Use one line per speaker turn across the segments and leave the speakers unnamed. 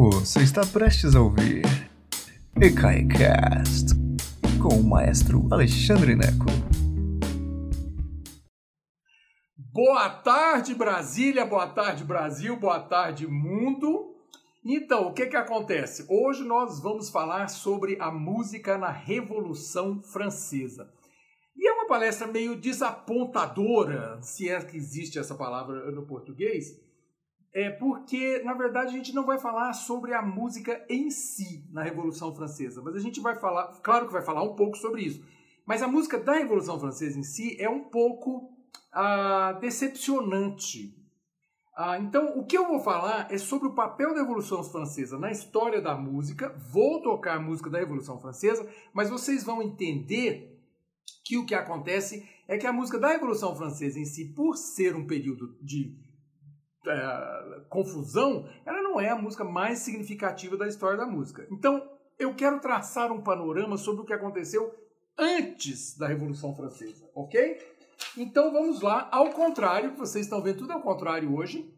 Você está prestes a ouvir EKAICAST com o maestro Alexandre Neco.
Boa tarde, Brasília, boa tarde, Brasil, boa tarde, mundo. Então, o que que acontece? Hoje nós vamos falar sobre a música na Revolução Francesa. E é uma palestra meio desapontadora, se é que existe essa palavra no português, é porque, na verdade, a gente não vai falar sobre a música em si na Revolução Francesa, mas a gente vai falar, claro que vai falar um pouco sobre isso, mas a música da Revolução Francesa em si é um pouco ah, decepcionante. Ah, então, o que eu vou falar é sobre o papel da Revolução Francesa na história da música. Vou tocar a música da Revolução Francesa, mas vocês vão entender que o que acontece é que a música da Revolução Francesa em si, por ser um período de é, confusão, ela não é a música mais significativa da história da música. Então, eu quero traçar um panorama sobre o que aconteceu antes da Revolução Francesa, ok? Então vamos lá, ao contrário, vocês estão vendo tudo ao contrário hoje,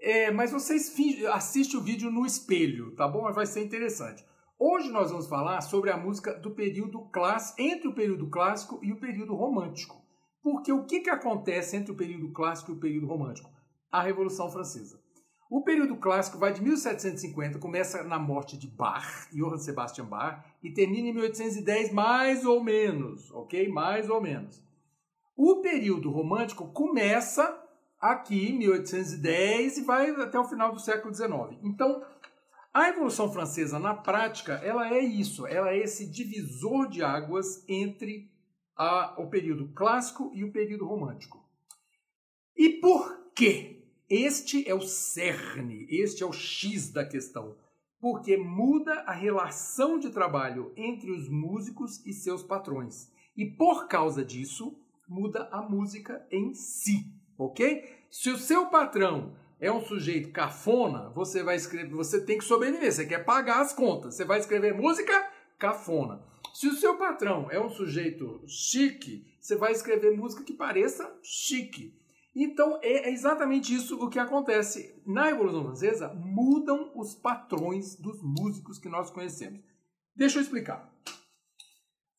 é, mas vocês assistem o vídeo no espelho, tá bom? Vai ser interessante. Hoje nós vamos falar sobre a música do período clássico, entre o período clássico e o período romântico. Porque o que, que acontece entre o período clássico e o período romântico? A Revolução Francesa. O período clássico vai de 1750, começa na morte de Bach, Johann Sebastian Bach, e termina em 1810, mais ou menos, ok? Mais ou menos. O período romântico começa aqui em 1810 e vai até o final do século XIX. Então, a Revolução Francesa, na prática, ela é isso, ela é esse divisor de águas entre a, o período clássico e o período romântico. E por quê? Este é o cerne, este é o X da questão, porque muda a relação de trabalho entre os músicos e seus patrões. E por causa disso, muda a música em si, ok? Se o seu patrão é um sujeito cafona, você vai escrever, você tem que sobreviver, você quer pagar as contas, você vai escrever música cafona. Se o seu patrão é um sujeito chique, você vai escrever música que pareça chique. Então é exatamente isso o que acontece. Na Revolução Francesa, mudam os patrões dos músicos que nós conhecemos. Deixa eu explicar.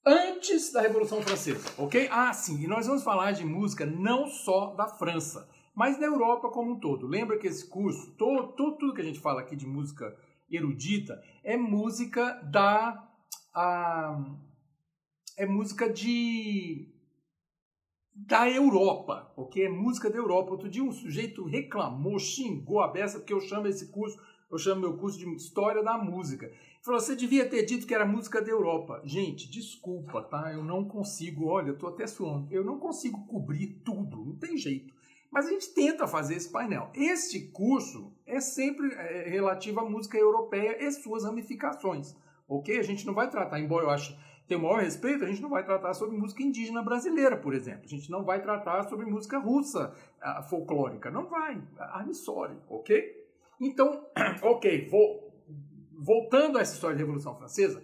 Antes da Revolução Francesa, ok? Ah, sim, e nós vamos falar de música não só da França, mas da Europa como um todo. Lembra que esse curso, todo, tudo que a gente fala aqui de música erudita, é música da. Ah, é música de da Europa, ok? É música da Europa. Outro dia um sujeito reclamou, xingou a beça, porque eu chamo esse curso, eu chamo meu curso de História da Música. falou, você devia ter dito que era música da Europa. Gente, desculpa, tá? Eu não consigo, olha, eu tô até suando, eu não consigo cobrir tudo, não tem jeito. Mas a gente tenta fazer esse painel. Este curso é sempre é, relativo à música europeia e suas ramificações, ok? A gente não vai tratar, embora eu ache tem o maior respeito, a gente não vai tratar sobre música indígena brasileira, por exemplo. A gente não vai tratar sobre música russa uh, folclórica. Não vai. I'm sorry, ok? Então, ok, vou, voltando a essa história da Revolução Francesa,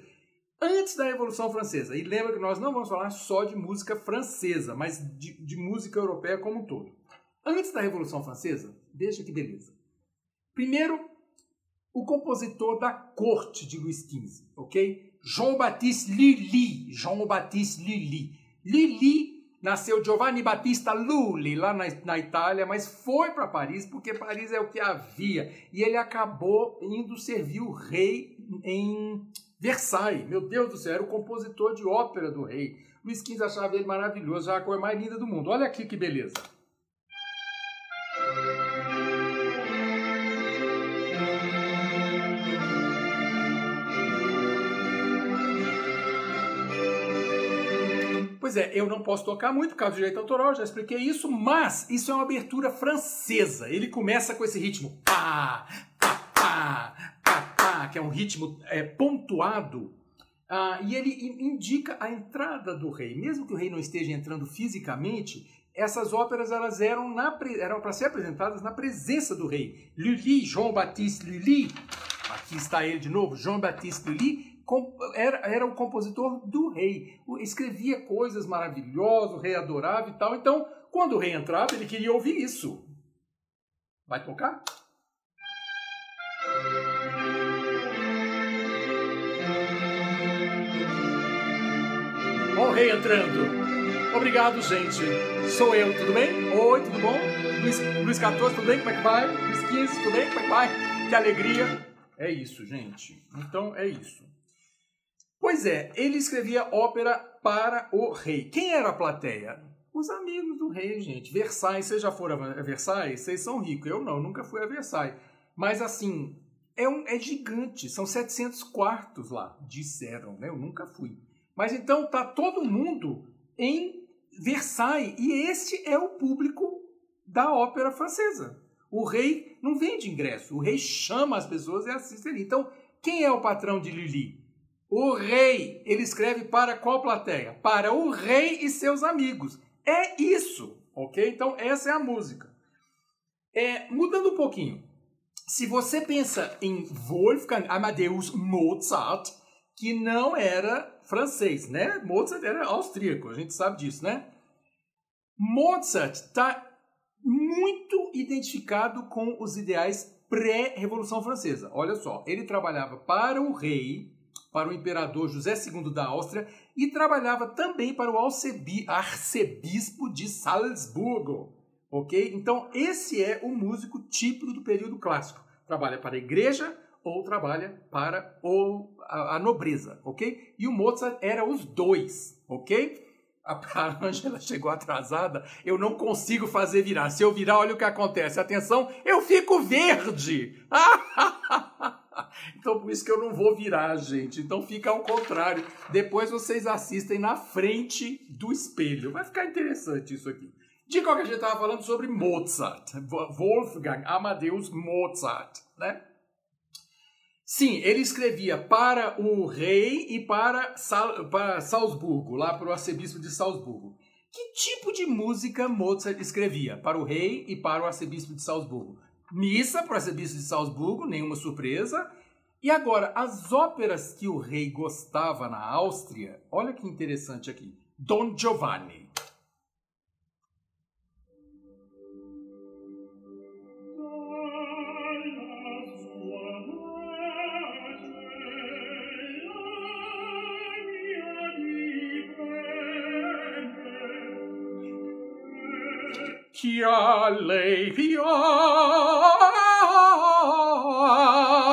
antes da Revolução Francesa, e lembra que nós não vamos falar só de música francesa, mas de, de música europeia como um todo. Antes da Revolução Francesa, deixa que beleza. Primeiro, o compositor da corte de Luís XV, ok? Jean-Baptiste Lully. Jean-Baptiste Lully. Lully nasceu Giovanni Battista Lully lá na, na Itália, mas foi para Paris porque Paris é o que havia. E ele acabou indo servir o rei em Versailles. Meu Deus do céu, era o compositor de ópera do rei. Luís XV achava ele maravilhoso, já a cor mais linda do mundo. Olha aqui que beleza. Pois é, eu não posso tocar muito por causa do direito autoral, já expliquei isso, mas isso é uma abertura francesa. Ele começa com esse ritmo pá, pá, pá, pá, pá que é um ritmo é, pontuado. Ah, e ele indica a entrada do rei. Mesmo que o rei não esteja entrando fisicamente, essas óperas elas eram, para ser apresentadas na presença do rei. Lully, Jean-Baptiste Lully, aqui está ele de novo, Jean-Baptiste Lully, era, era o compositor do rei, escrevia coisas maravilhosas, o rei adorava e tal. Então, quando o rei entrava, ele queria ouvir isso. Vai tocar? Olha o rei entrando. Obrigado, gente. Sou eu, tudo bem? Oi, tudo bom? Luiz, Luiz 14, tudo bem? Como é que vai? Luiz 15, tudo bem? Como é que vai? Que alegria. É isso, gente. Então, é isso. Pois é, ele escrevia ópera para o rei. Quem era a plateia? Os amigos do rei, gente. Versailles, vocês já foram a Versailles? Vocês são ricos. Eu não, nunca fui a Versailles. Mas assim, é, um, é gigante. São 700 quartos lá, disseram, né? Eu nunca fui. Mas então tá todo mundo em Versailles e esse é o público da ópera francesa. O rei não vende ingresso, o rei chama as pessoas e assiste ali. Então, quem é o patrão de Lili? O rei. Ele escreve para qual plateia? Para o rei e seus amigos. É isso, ok? Então, essa é a música. É, mudando um pouquinho. Se você pensa em Wolfgang Amadeus Mozart, que não era francês, né? Mozart era austríaco, a gente sabe disso, né? Mozart está muito identificado com os ideais pré-Revolução Francesa. Olha só, ele trabalhava para o rei, para o imperador José II da Áustria e trabalhava também para o arcebispo de Salzburgo. Ok? Então, esse é o músico típico do período clássico. Trabalha para a igreja ou trabalha para o, a, a nobreza. Ok? E o Mozart era os dois. Ok? A Angela chegou atrasada, eu não consigo fazer virar. Se eu virar, olha o que acontece. Atenção, eu fico verde. Então por isso que eu não vou virar, gente. Então fica ao contrário. Depois vocês assistem na frente do espelho. Vai ficar interessante isso aqui. De qualquer jeito, estava falando sobre Mozart. Wolfgang Amadeus Mozart, né? Sim, ele escrevia para o rei e para, Sal, para Salzburgo, lá para o arcebispo de Salzburgo. Que tipo de música Mozart escrevia para o rei e para o arcebispo de Salzburgo? Missa para o arcebispo de Salzburgo, nenhuma surpresa. E agora, as óperas que o rei gostava na Áustria, olha que interessante aqui. Don Giovanni.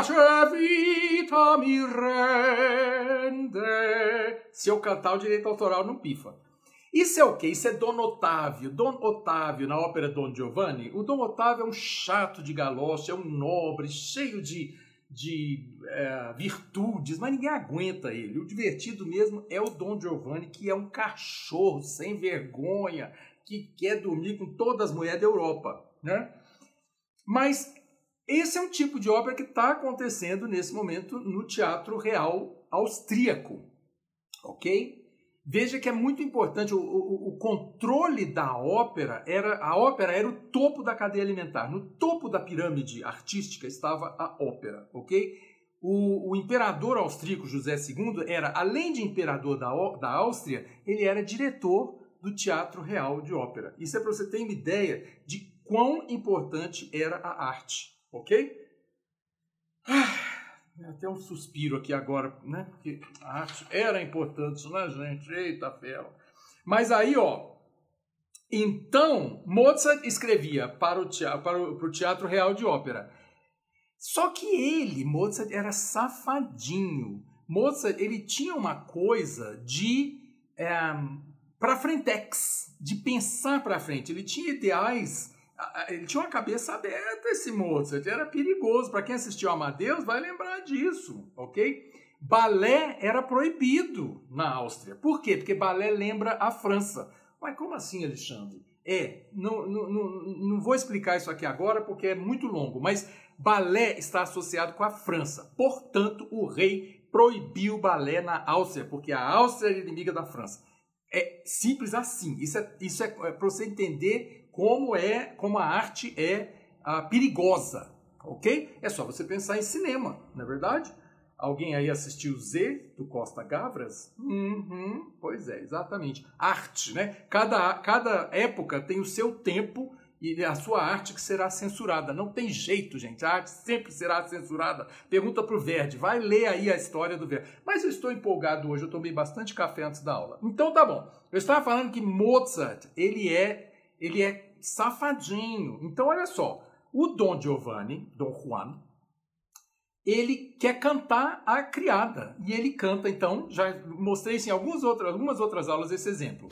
Piace vita mi rende. Se eu cantar, o direito autoral não pifa. Isso é o quê? Isso é Dom Otávio. Dom Otávio, na ópera Dom Giovanni, o Dom Otávio é um chato de galocha, é um nobre, cheio de, de é, virtudes, mas ninguém aguenta ele. O divertido mesmo é o Dom Giovanni, que é um cachorro sem vergonha, que quer dormir com todas as mulheres da Europa, né? Mas esse é um tipo de ópera que está acontecendo nesse momento no Teatro Real Austríaco, ok? Veja que é muito importante, o, o, o, controle da ópera, era a ópera era o topo da cadeia alimentar. No topo da pirâmide artística estava a ópera, ok? O, o imperador austríaco José II era, além de imperador da, da Áustria, ele era diretor do Teatro Real de Ópera. Isso é para você ter uma ideia de quão importante era a arte, ok? Ah, até um suspiro aqui agora, né? Porque a arte era importante, né, gente? Eita ferro. Mas aí, ó, então Mozart escrevia para o teatro, para o, para o teatro Real de Ópera. Só que ele, Mozart, era safadinho. Mozart, ele tinha uma coisa de é, para frentex, de pensar para frente. Ele tinha ideais, ele tinha uma cabeça aberta esse Mozart, era perigoso. Para quem assistiu Amadeus vai lembrar disso, ok? Balé era proibido na Áustria. Por quê? Porque balé lembra a França. Mas como assim, Alexandre? É, não, não, não, não vou explicar isso aqui agora porque é muito longo, mas balé está associado com a França. Portanto, o rei proibiu balé na Áustria, porque a Áustria era inimiga da França. É simples assim. Isso é, isso é, é para você entender como é, como a arte é ah, perigosa, ok? É só você pensar em cinema, não é verdade? Alguém aí assistiu Z do Costa Gavras? Uhum, pois é, exatamente. Arte, né? Cada, cada época tem o seu tempo e a sua arte que será censurada. Não tem jeito, gente. A arte sempre será censurada. Pergunta para o Verdi. Vai ler aí a história do Verdi. Mas eu estou empolgado hoje. Eu tomei bastante café antes da aula. Então tá bom. Eu estava falando que Mozart, ele é, ele é safadinho. Então olha só. O Dom Giovanni, Dom Juan, ele quer cantar a criada. E ele canta, então, já mostrei em algumas outras, algumas outras aulas esse exemplo.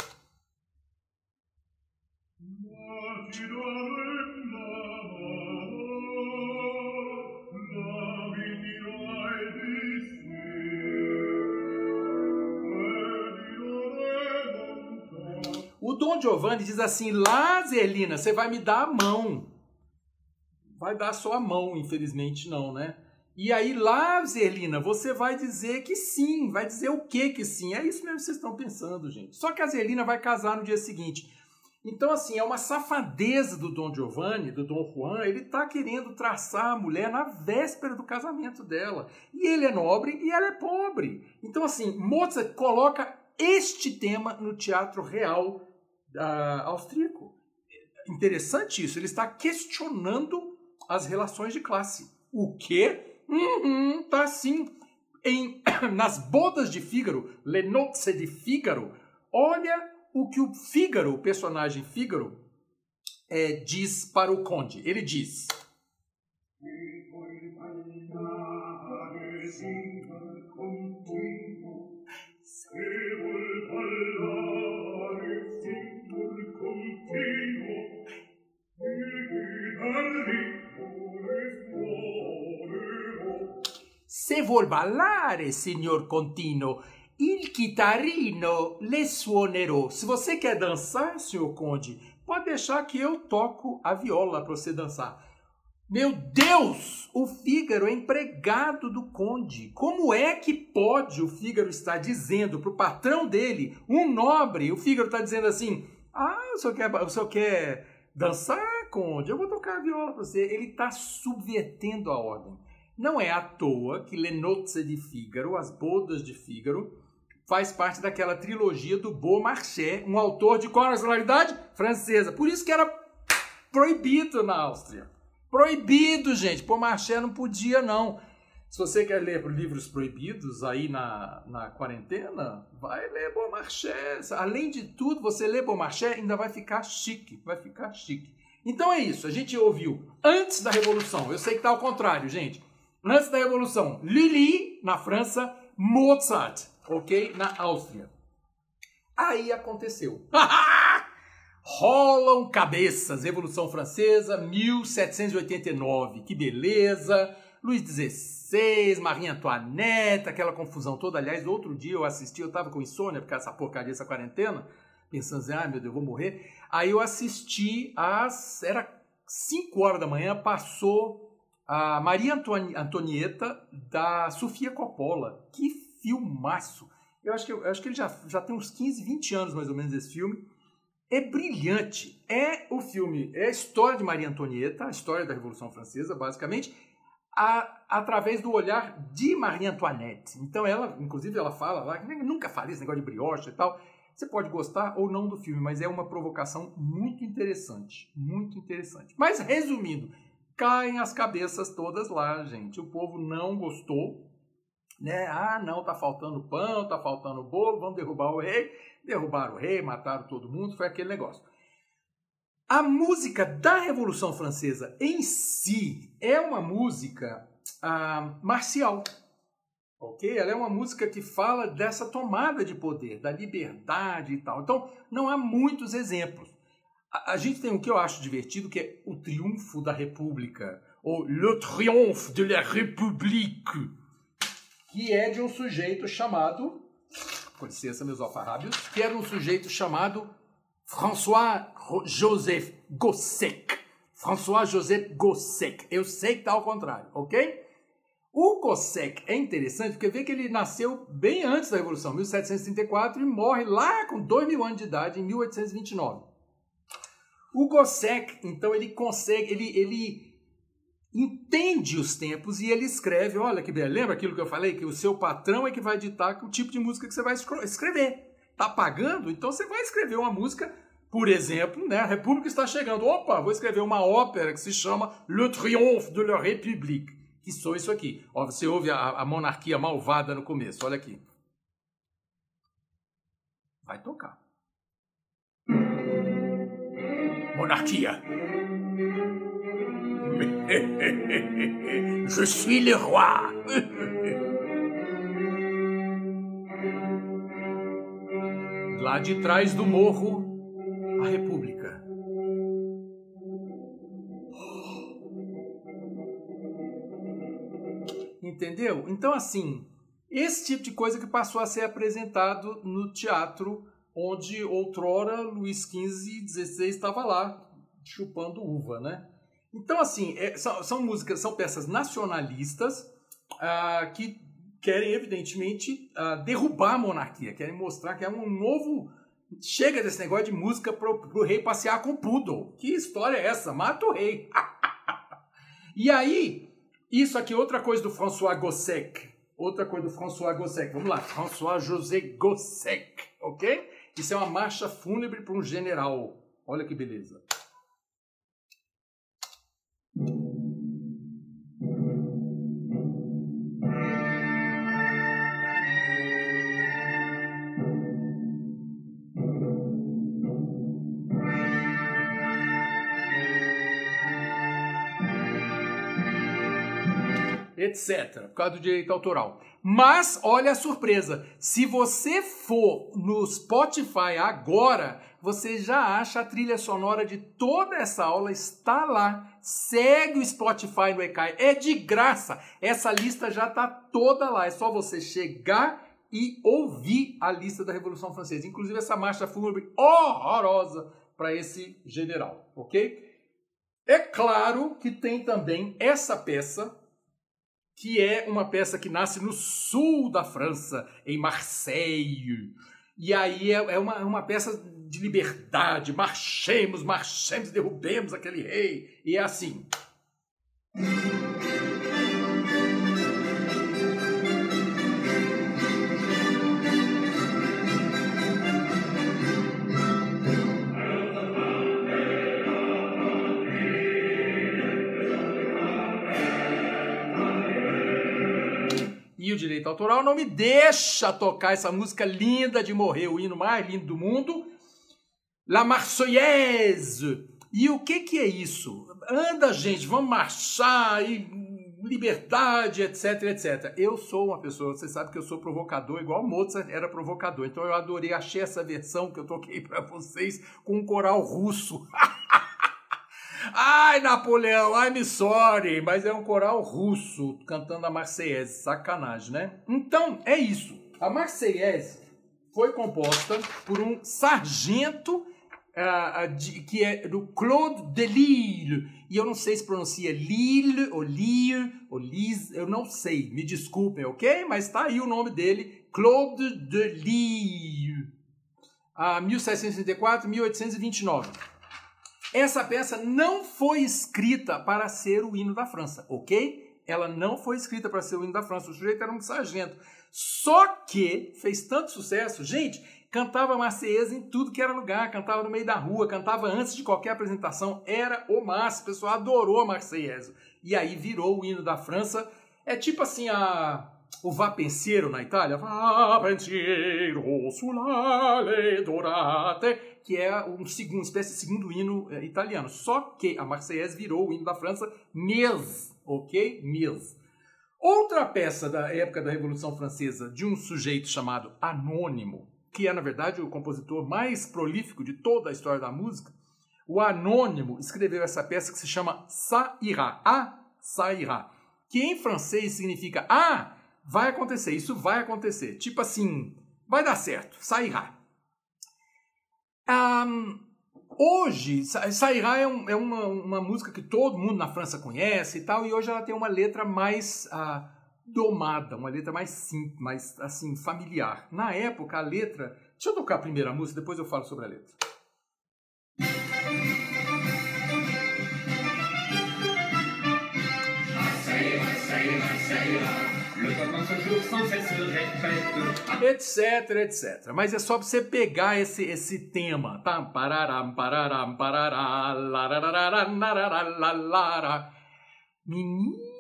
Dom Giovanni diz assim: Lá, Zelina, você vai me dar a mão. Vai dar só a mão, infelizmente não, né? E aí lá, Zelina, você vai dizer que sim. Vai dizer o que que sim? É isso mesmo que vocês estão pensando, gente. Só que a Zelina vai casar no dia seguinte. Então, assim, é uma safadeza do Dom Giovanni, do Dom Juan, ele tá querendo traçar a mulher na véspera do casamento dela. E ele é nobre e ela é pobre. Então, assim, Mozart coloca este tema no teatro real uh, austríaco. Interessante isso, ele está questionando as relações de classe. O quê? Uhum, tá sim. Em, nas bodas de Fígaro, Le Nozze de Fígaro, olha o que o Fígaro, o personagem Fígaro, é, diz para o conde. Ele diz. Se vuol ballare, signor Contino, il chitarrino le suonerò. Se você quer dançar, senhor Conde, pode deixar que eu toco a viola para você dançar. Meu Deus! O Fígaro é empregado do conde. Como é que pode o Fígaro estar dizendo para o patrão dele, um nobre, o Fígaro está dizendo assim: Ah, o senhor quer, o senhor quer dançar, conde? Eu vou tocar a viola para você. Ele está subvertendo a ordem. Não é à toa que Le Nozze de Fígaro, As Bodas de Fígaro, faz parte daquela trilogia do Beaumarchais, um autor de qual nacionalidade? Francesa. Por isso que era proibido na Áustria. Proibido, gente. Beaumarchais não podia, não. Se você quer ler livros proibidos aí na, na quarentena, vai ler Beaumarchais. Além de tudo, você lê Beaumarchais ainda vai ficar chique. Vai ficar chique. Então é isso. A gente ouviu antes da Revolução. Eu sei que está ao contrário, gente. Antes da Revolução, Lully, na França, Mozart, ok? Na Áustria. Aí aconteceu. Rolam cabeças. Revolução Francesa, 1789. Que beleza. Luís XVI, Maria Antoinette, aquela confusão toda. Aliás, outro dia eu assisti, eu tava com insônia por causa dessa porcaria, dessa quarentena, pensando assim, ai ah, meu Deus, eu vou morrer. Aí eu assisti às. Era 5 horas da manhã, passou a Maria Antonieta da Sofia Coppola. Que filmaço! Eu acho que, eu acho que ele já, já tem uns 15, 20 anos mais ou menos esse filme. É brilhante. É o filme, é a história de Maria Antonieta, a história da Revolução Francesa, basicamente, a, através do olhar de Maria Antoinette. Então ela, inclusive, ela fala lá, que nunca falei esse negócio de brioche e tal. Você pode gostar ou não do filme, mas é uma provocação muito interessante. Muito interessante. Mas resumindo, caem as cabeças todas lá, gente. O povo não gostou, né? Ah, não, tá faltando pão, tá faltando bolo, vamos derrubar o rei. Derrubaram o rei, mataram todo mundo, foi aquele negócio. A música da Revolução Francesa em si é uma música ah, marcial, ok? Ela é uma música que fala dessa tomada de poder, da liberdade e tal. Então, não há muitos exemplos. A, gente tem o que eu acho divertido, que é o triunfo da República, ou Le Triomphe de la République, que é de um sujeito chamado, com licença meus alfarrábios, que era um sujeito chamado François-Joseph Gossec. François-Joseph Gossec. Eu sei que está ao contrário, ok? O Gossec é interessante porque vê que ele nasceu bem antes da Revolução, 1734, e morre lá com 2 mil anos de idade, em 1829. O Gossec, então, ele consegue, ele, ele entende os tempos e ele escreve, olha que bem, lembra aquilo que eu falei? Que o seu patrão é que vai ditar o tipo de música que você vai escrever. Tá pagando? Então você vai escrever uma música Por exemplo, né, a República está chegando. Opa, vou escrever uma ópera que se chama Le Triomphe de la République, que sou isso aqui. Ó, você ouve a, a monarquia malvada no começo, olha aqui. Vai tocar. Monarquia. Je suis le roi. Lá de trás do morro, a República. Entendeu? Então, assim, esse tipo de coisa que passou a ser apresentado no teatro, onde outrora Luís XV e XVI estava lá chupando uva, né? Então, assim, é, são, são, músicas, são peças nacionalistas ah, que querem, evidentemente, ah, derrubar a monarquia, querem mostrar que é um novo. Chega desse negócio de música pro, pro rei passear com o poodle. Que história é essa? Mata o rei. e aí, isso aqui, outra coisa do François Gossec. Outra coisa do François Gossec. Vamos lá, François José Gossec, ok? Isso é uma marcha fúnebre para um general. Olha que beleza. etc., por causa do direito autoral. Mas olha a surpresa: se você for no Spotify agora, você já acha a trilha sonora de toda essa aula está lá. Segue o Spotify no ECAI, é de graça. Essa lista já está toda lá. É só você chegar e ouvir a lista da Revolução Francesa, inclusive essa marcha fúnebre horrorosa para esse general, ok? É claro que tem também essa peça que é uma peça que nasce no sul da França, em Marseille. E aí é, é uma, uma peça de liberdade, marchemos, marchemos, derrubemos aquele rei. E é assim. Autoral não me deixa tocar essa música linda de morrer, o hino mais lindo do mundo, La Marseillaise. E o que que é isso? Anda, gente, vamos marchar e liberdade, etc, etc. Eu sou uma pessoa, você sabe que eu sou provocador, igual Mozart era provocador. Então eu adorei, achei essa versão que eu toquei para vocês com um coral russo. Ai, Napoleão, I'm sorry, mas é um coral russo cantando a Marseillaise, sacanagem, né? Então, é isso. A Marseillaise foi composta por um sargento uh, de, que é do Claude Delisle. E eu não sei se pronuncia Lille ou Lille ou Lise, eu não sei, me desculpem, ok? Mas tá aí o nome dele, Claude Delisle. Uh, 1764, 1829. Essa peça não foi escrita para ser o hino da França, ok? Ela não foi escrita para ser o hino da França. O sujeito era um sargento. Só que fez tanto sucesso, gente, cantava Marseillaise em tudo que era lugar, cantava no meio da rua, cantava antes de qualquer apresentação, era o máximo, o pessoal adorou a Marseillaise. E aí virou o hino da França. É tipo assim a o vapenseiro na Itália, vapenseiro sulale dorate, que é um segundo, uma espécie de segundo hino é, italiano. Só que a Marseillaise virou o hino da França mês, ok? Mês. Outra peça da época da Revolução Francesa de um sujeito chamado Anônimo, que é na verdade o compositor mais prolífico de toda a história da música, o Anônimo escreveu essa peça que se chama Ça ira, a Ça ira, que em francês significa ah, vai acontecer, isso vai acontecer. Tipo assim, vai dar certo, sairá. Um, hoje, sairá é, um, é uma, uma, música que todo mundo na França conhece e tal, e hoje ela tem uma letra mais uh, domada, uma letra mais simples, mais assim, familiar. Na época, a letra. Deixa eu tocar a primeira música, depois eu falo sobre a letra. Say, etc, etc. Mas é só você pegar esse, esse tema, tá? Menino,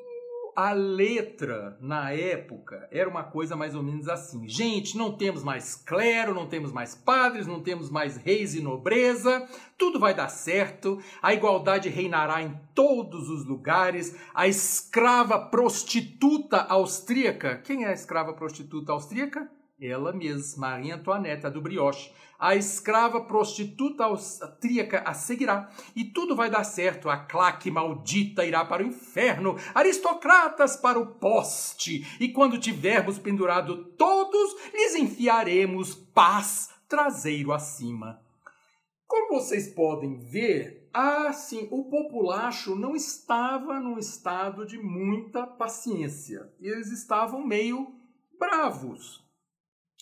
a letra na época era uma coisa mais ou menos assim. Gente, não temos mais clero, não temos mais padres, não temos mais reis e nobreza, tudo vai dar certo, a igualdade reinará em todos os lugares, a escrava prostituta austríaca. Quem é a escrava prostituta austríaca? Ela mesma, Maria Antoinette, do brioche a escrava prostituta austríaca a seguirá, e tudo vai dar certo. A claque maldita irá para o inferno, aristocratas para o poste, e quando tivermos pendurado todos, lhes enfiaremos paz traseiro acima. Como vocês podem ver, assim, o populacho não estava num estado de muita paciência. Eles estavam meio bravos.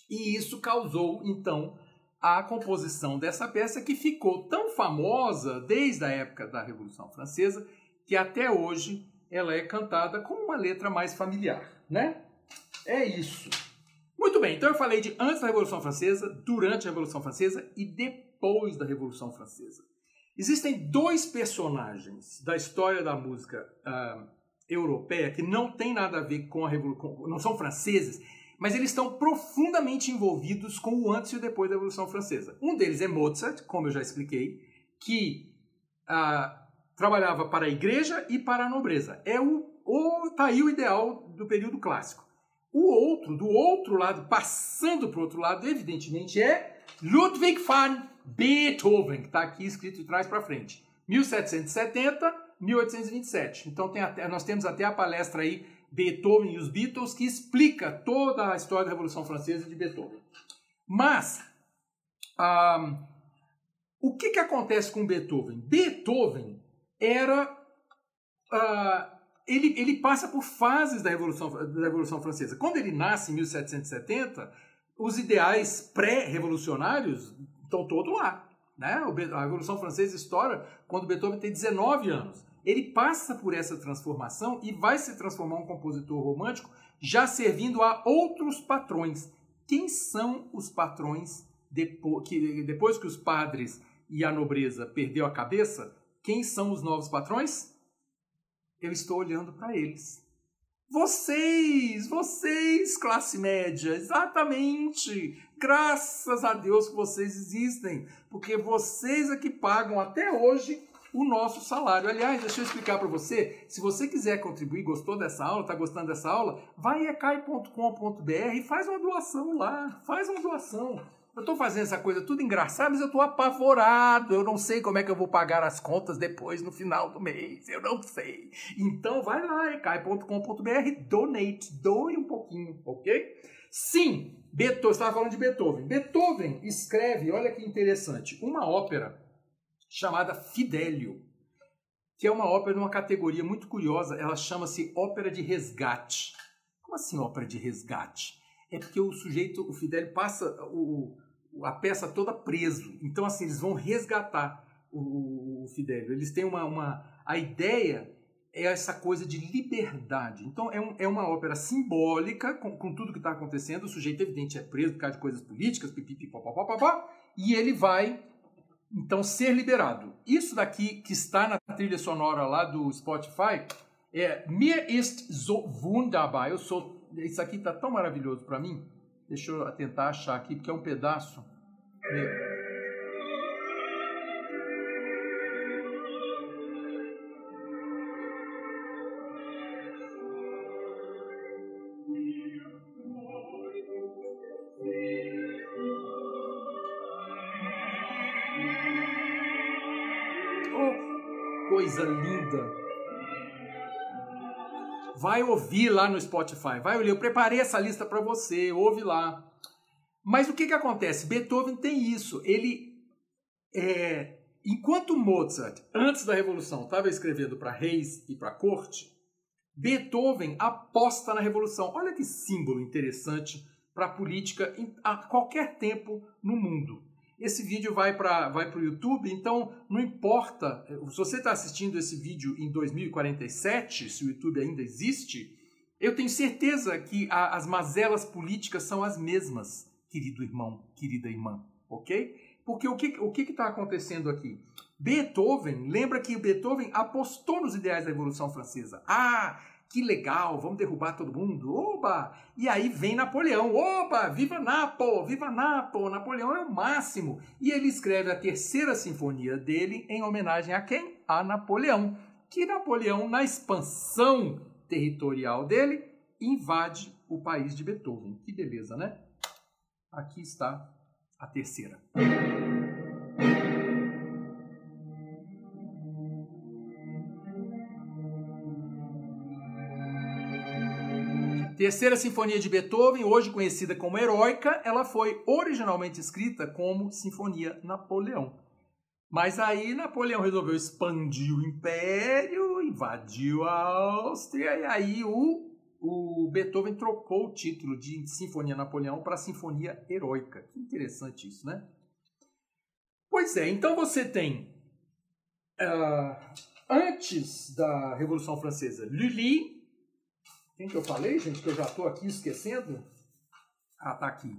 E isso causou, então, a composição dessa peça que ficou tão famosa desde a época da Revolução Francesa que até hoje ela é cantada com uma letra mais familiar, né? É isso. Muito bem, então eu falei de antes da Revolução Francesa, durante a Revolução Francesa e depois da Revolução Francesa. Existem dois personagens da história da música uh, europeia que não tem nada a ver com a Revolução, não são franceses, mas eles estão profundamente envolvidos com o antes e o depois da Revolução Francesa. Um deles é Mozart, como eu já expliquei, que ah, trabalhava para a igreja e para a nobreza. É o, o tá aí o ideal do período clássico. O outro, do outro lado, passando para o outro lado, evidentemente, é Ludwig van Beethoven, que está aqui escrito de trás para frente. 1770, 1827. Então tem até, nós temos até a palestra aí Beethoven e os Beatles, que explica toda a história da Revolução Francesa de Beethoven. Mas, o que, que acontece com Beethoven? Beethoven era. Ah, ele, ele passa por fases da Revolução, da Revolução Francesa. Quando ele nasce em 1770, os ideais pré-revolucionários estão todos lá. Né? A Revolução Francesa estoura quando Beethoven tem 19 anos ele passa por essa transformação e vai se transformar um compositor romântico já servindo a outros patrões. Quem são os patrões depois que, depois que os padres e a nobreza perdeu a cabeça? Quem são os novos patrões? Eu estou olhando para eles. Vocês, vocês, classe média, exatamente. Graças a Deus que vocês existem, porque vocês é que pagam até hoje o nosso salário. Aliás, deixa eu explicar para você, se você quiser contribuir, gostou dessa aula, está gostando dessa aula, vai em ecai.com.br e faz uma doação lá, faz uma doação. Eu estou fazendo essa coisa tudo engraçada, mas eu estou apavorado. Eu não sei como é que eu vou pagar as contas depois no final do mês. Eu não sei. Então vai lá, ecai.com.br, donate, doe um pouquinho, ok? Sim, Beethoven, estava falando de Beethoven. Beethoven escreve, olha que interessante, uma ópera chamada Fidelio, que é uma ópera de uma categoria muito curiosa. Ela chama-se ópera de resgate. Como assim ópera de resgate? É porque o sujeito, o Fidelio, passa o, a peça toda preso. Então, assim, eles vão resgatar o, o Fidelio. Eles têm uma, uma. A ideia é essa coisa de liberdade. Então, é, um, é uma ópera simbólica com, com tudo que está acontecendo. O sujeito, evidente, é preso por causa de coisas políticas, pipipi, papapá, e ele vai então, ser liberado. Isso daqui que está na trilha sonora lá do Spotify é Mir ist so wunderbar. Eu sou, isso aqui está tão maravilhoso para mim. Deixa eu tentar achar aqui, porque é um pedaço. É, Vai ouvir lá no Spotify, vai olhar. Eu preparei essa lista para você, ouve lá. Mas o que, que acontece? Beethoven tem isso. Ele é, enquanto Mozart, antes da Revolução, estava escrevendo para reis e para corte, Beethoven aposta na Revolução. Olha que símbolo interessante para a política a qualquer tempo no mundo. Esse vídeo vai para vai o YouTube, então não importa. Se você está assistindo esse vídeo em 2047, se o YouTube ainda existe, Eu tenho certeza que a, as mazelas políticas são as mesmas, querido irmão, querida irmã, ok? Porque o que o que está acontecendo aqui? Beethoven, lembra que Beethoven apostou nos ideais da Revolução Francesa. Ah, que legal, vamos derrubar todo mundo, oba! E aí vem Napoleão, oba, viva Napo, viva Napo, Napoleão é o máximo. E ele escreve a terceira sinfonia dele em homenagem a quem? A Napoleão. Que Napoleão, na expansão territorial dele, invade o país de Beethoven. Que beleza, né? Aqui está a terceira. Terceira Sinfonia de Beethoven, hoje conhecida como Heroica, ela foi originalmente escrita como Sinfonia Napoleão. Mas aí Napoleão resolveu expandir o império, invadiu a Áustria, e aí o, o Beethoven trocou o título de Sinfonia Napoleão para Sinfonia Heroica. Que interessante isso, né? Pois é, então você tem, uh, antes da Revolução Francesa, Lully, quem que eu falei, gente, que eu já estou aqui esquecendo? Ah, tá aqui.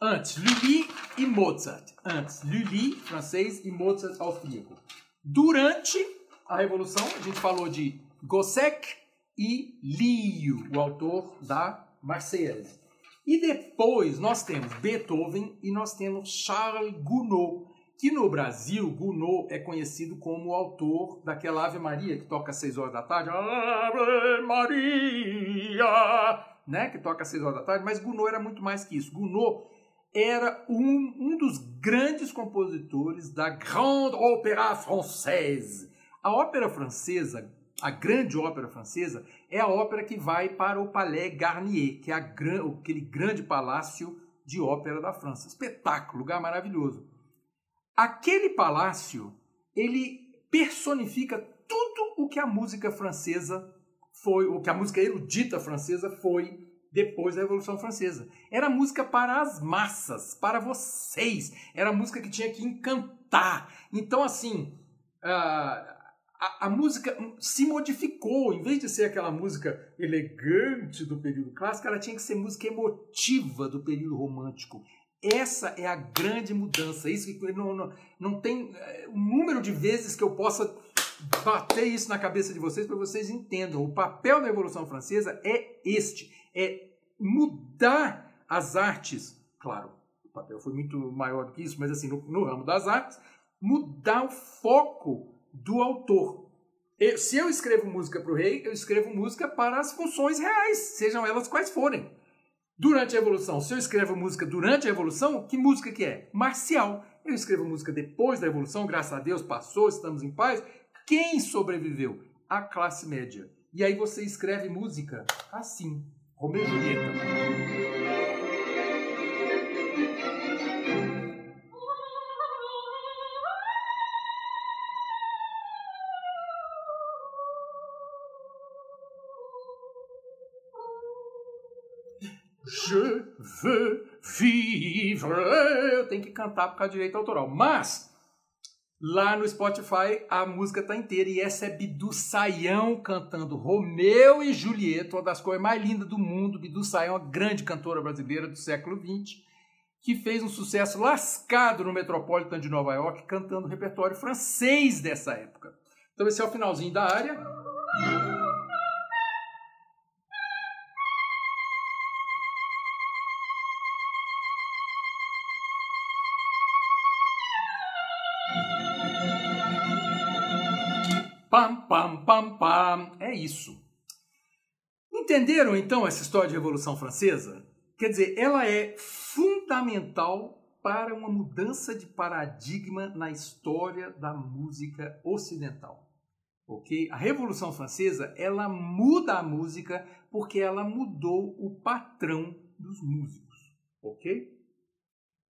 Antes, Lully e Mozart. Antes, Lully, francês, e Mozart, austríaco. Durante a Revolução, a gente falou de Gossec e Lio, o autor da Marseillaise. E depois nós temos Beethoven e nós temos Charles Gounod, que no Brasil, Gounod é conhecido como o autor daquela Ave Maria que toca às 6 horas da tarde. Ave Maria! Né? Que toca às 6 horas da tarde, mas Gounod era muito mais que isso. Gounod era um, um dos grandes compositores da Grande Opéra Française. A ópera francesa, a grande ópera francesa, é a ópera que vai para o Palais Garnier, que é a, aquele grande palácio de ópera da França. Espetáculo, lugar maravilhoso. Aquele palácio, ele personifica tudo o que a música francesa foi, o que a música erudita francesa foi depois da Revolução Francesa. Era música para as massas, para vocês. Era música que tinha que encantar. Então, assim, a, a, a, música se modificou. Em vez de ser aquela música elegante do período clássico, ela tinha que ser música emotiva do período romântico. Essa é a grande mudança. Isso que não, não, não tem eh, o número de vezes que eu possa bater isso na cabeça de vocês para vocês entendam. O papel da Revolução Francesa é este: é mudar as artes. Claro, o papel foi muito maior do que isso, mas assim, no, no ramo das artes, mudar o foco do autor. Eu, se eu escrevo música para o rei, eu escrevo música para as funções reais, sejam elas quais forem. Durante a Revolução, se eu escrevo música durante a Revolução, que música que é? Marcial. Eu escrevo música depois da Revolução, graças a Deus, passou, estamos em paz. Quem sobreviveu? A classe média. E aí você escreve música assim, Romeu e Julieta. Je veux vivre. Eu tenho que cantar por causa do direito autoral. Mas, lá no Spotify, a música tá inteira. E essa é Bidu Saião cantando Romeu e Julieta, uma das coisas mais lindas do mundo. Bidu Saião, uma grande cantora brasileira do século XX, que fez um sucesso lascado no Metropolitan de Nova York, cantando repertório francês dessa época. Então, esse é o finalzinho da área. Pam, pam, pam, pam. É isso. Entenderam então essa história de Revolução Francesa? Quer dizer, ela é fundamental para uma mudança de paradigma na história da música ocidental. OK? A Revolução Francesa, ela muda a música porque ela mudou o patrão dos músicos. OK?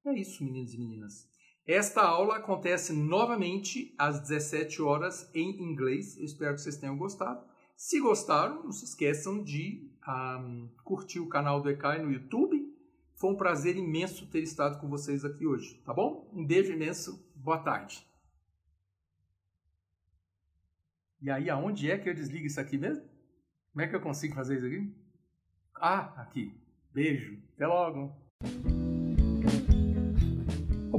É isso, meninos e meninas. Esta aula acontece novamente às 17 horas em inglês. Eu espero que vocês tenham gostado. Se gostaram, não se esqueçam de um, curtir o canal do ECAI no YouTube. Foi um prazer imenso ter estado com vocês aqui hoje, tá bom? Um beijo imenso, boa tarde. E aí, aonde é que eu desligo isso aqui mesmo? Como é que eu consigo fazer isso aqui? Ah, aqui. Beijo. Até logo.